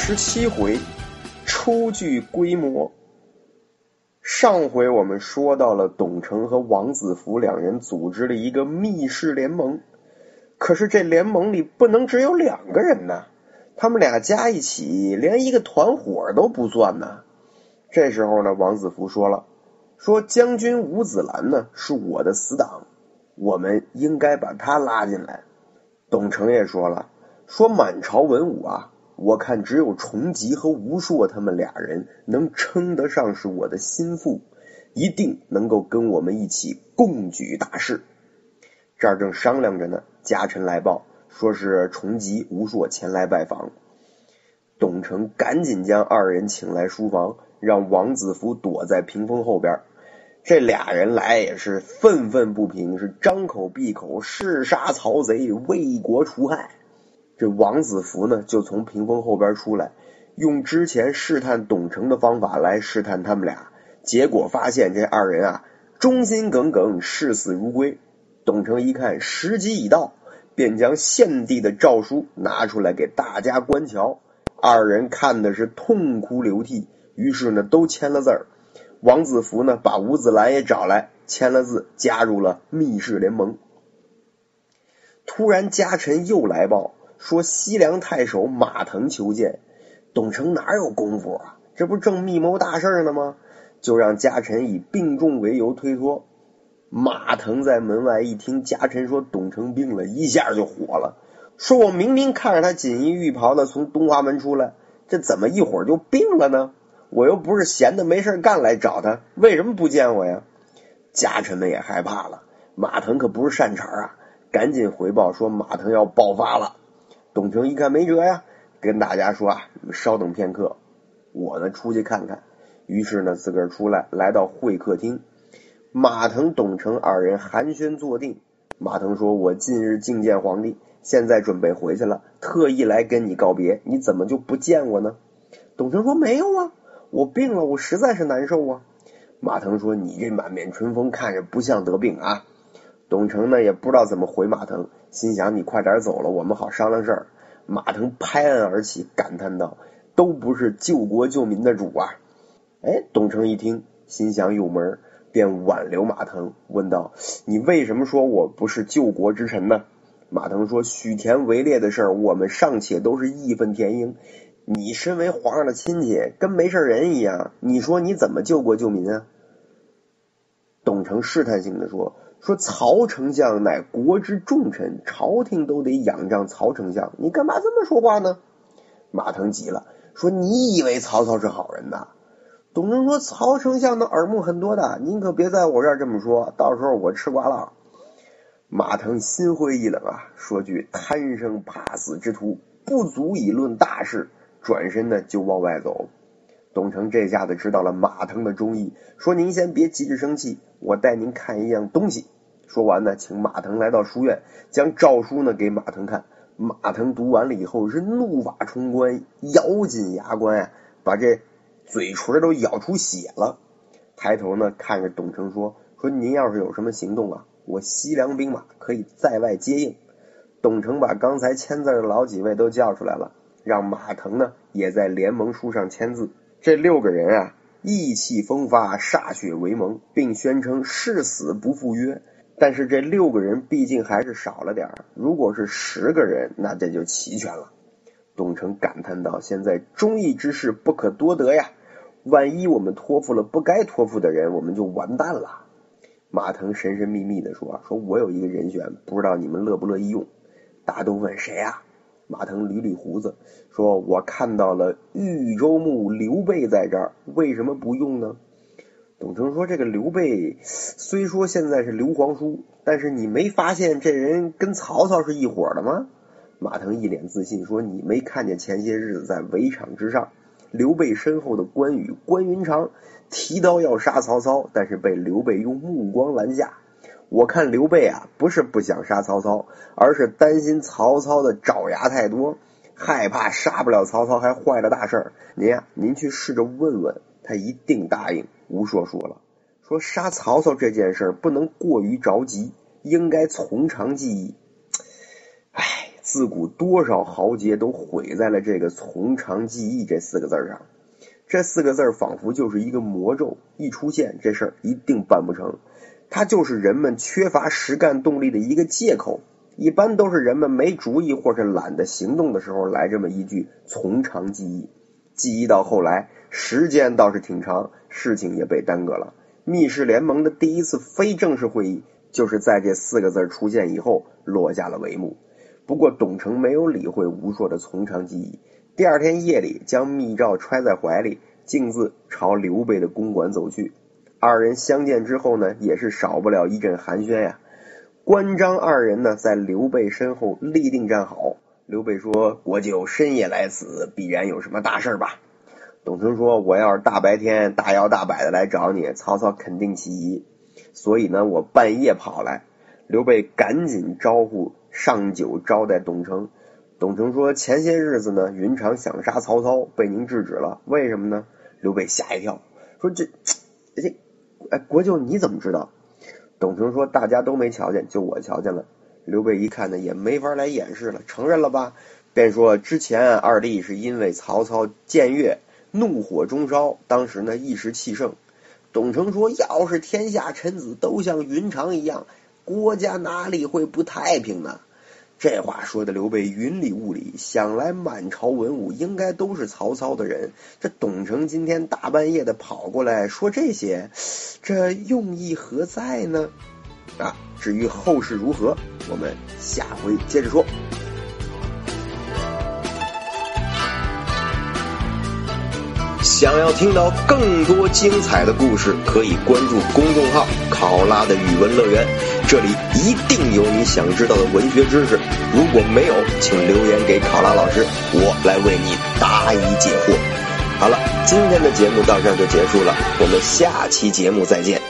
十七回，初具规模。上回我们说到了董承和王子服两人组织了一个密室联盟，可是这联盟里不能只有两个人呢，他们俩加一起连一个团伙都不算呢。这时候呢，王子服说了，说将军吴子兰呢是我的死党，我们应该把他拉进来。董承也说了，说满朝文武啊。我看只有重吉和吴硕他们俩人能称得上是我的心腹，一定能够跟我们一起共举大事。这儿正商量着呢，家臣来报，说是重吉、吴硕前来拜访。董承赶紧将二人请来书房，让王子服躲在屏风后边。这俩人来也是愤愤不平，是张口闭口誓杀曹贼，为国除害。这王子服呢，就从屏风后边出来，用之前试探董承的方法来试探他们俩，结果发现这二人啊忠心耿耿，视死如归。董承一看时机已到，便将献帝的诏书拿出来给大家观瞧。二人看的是痛哭流涕，于是呢都签了字儿。王子服呢把吴子兰也找来，签了字，加入了密室联盟。突然家臣又来报。说西凉太守马腾求见，董承哪有功夫啊？这不正密谋大事呢吗？就让家臣以病重为由推脱。马腾在门外一听家臣说董承病了，一下就火了，说我明明看着他锦衣玉袍的从东华门出来，这怎么一会儿就病了呢？我又不是闲的没事干来找他，为什么不见我呀？家臣们也害怕了，马腾可不是善茬啊，赶紧回报说马腾要爆发了。董承一看没辙呀，跟大家说啊，稍等片刻，我呢出去看看。于是呢，自个儿出来，来到会客厅。马腾、董承二人寒暄坐定。马腾说：“我近日觐见皇帝，现在准备回去了，特意来跟你告别。你怎么就不见我呢？”董承说：“没有啊，我病了，我实在是难受啊。”马腾说：“你这满面春风，看着不像得病啊。”董承呢也不知道怎么回马腾，心想你快点走了，我们好商量事儿。马腾拍案而起，感叹道：“都不是救国救民的主啊！”哎，董承一听，心想有门，便挽留马腾，问道：“你为什么说我不是救国之臣呢？”马腾说：“许田围猎的事儿，我们尚且都是义愤填膺，你身为皇上的亲戚，跟没事人一样，你说你怎么救国救民啊？”董承试探性的说。说曹丞相乃国之重臣，朝廷都得仰仗曹丞相，你干嘛这么说话呢？马腾急了，说你以为曹操是好人呐？董承说曹丞相的耳目很多的，您可别在我这儿这么说，到时候我吃瓜了。马腾心灰意冷啊，说句贪生怕死之徒，不足以论大事，转身呢就往外走。董承这下子知道了马腾的中意，说：“您先别急着生气，我带您看一样东西。”说完呢，请马腾来到书院，将诏书呢给马腾看。马腾读完了以后是怒发冲冠，咬紧牙关啊，把这嘴唇都咬出血了。抬头呢看着董承说：“说您要是有什么行动啊，我西凉兵马可以在外接应。”董承把刚才签字的老几位都叫出来了，让马腾呢也在联盟书上签字。这六个人啊，意气风发，歃血为盟，并宣称誓死不赴约。但是这六个人毕竟还是少了点如果是十个人，那这就齐全了。董承感叹道：“现在忠义之士不可多得呀，万一我们托付了不该托付的人，我们就完蛋了。”马腾神神秘秘的说：“说我有一个人选，不知道你们乐不乐意用？”大都问谁啊？马腾捋捋胡子，说：“我看到了豫州牧刘备在这儿，为什么不用呢？”董承说：“这个刘备虽说现在是刘皇叔，但是你没发现这人跟曹操是一伙的吗？马腾一脸自信说：“你没看见前些日子在围场之上，刘备身后的关羽关云长提刀要杀曹操，但是被刘备用目光拦下。我看刘备啊，不是不想杀曹操，而是担心曹操的爪牙太多，害怕杀不了曹操还坏了大事儿。您呀，您去试着问问他，一定答应。”吴硕说了：“说杀曹操这件事不能过于着急，应该从长计议。”唉，自古多少豪杰都毁在了这个“从长计议”这四个字上。这四个字仿佛就是一个魔咒，一出现，这事儿一定办不成。它就是人们缺乏实干动力的一个借口。一般都是人们没主意或是懒得行动的时候来这么一句“从长计议”。记忆到后来，时间倒是挺长，事情也被耽搁了。密室联盟的第一次非正式会议，就是在这四个字出现以后落下了帷幕。不过，董承没有理会吴硕的从长计议。第二天夜里，将密诏揣在怀里，径自朝刘备的公馆走去。二人相见之后呢，也是少不了一阵寒暄呀。关张二人呢，在刘备身后立定站好。刘备说：“国舅深夜来此，必然有什么大事吧？”董承说：“我要是大白天大摇大摆的来找你，曹操肯定起疑，所以呢，我半夜跑来。”刘备赶紧招呼。上酒招待董承，董承说：“前些日子呢，云长想杀曹操，被您制止了。为什么呢？”刘备吓一跳，说：“这这，哎，国舅你怎么知道？”董承说：“大家都没瞧见，就我瞧见了。”刘备一看呢，也没法来掩饰了，承认了吧？便说：“之前二弟是因为曹操僭越，怒火中烧，当时呢一时气盛。”董承说：“要是天下臣子都像云长一样，国家哪里会不太平呢？”这话说的刘备云里雾里，想来满朝文武应该都是曹操的人。这董承今天大半夜的跑过来说这些，这用意何在呢？啊，至于后事如何，我们下回接着说。想要听到更多精彩的故事，可以关注公众号“考拉的语文乐园”。这里一定有你想知道的文学知识，如果没有，请留言给考拉老师，我来为你答疑解惑。好了，今天的节目到这儿就结束了，我们下期节目再见。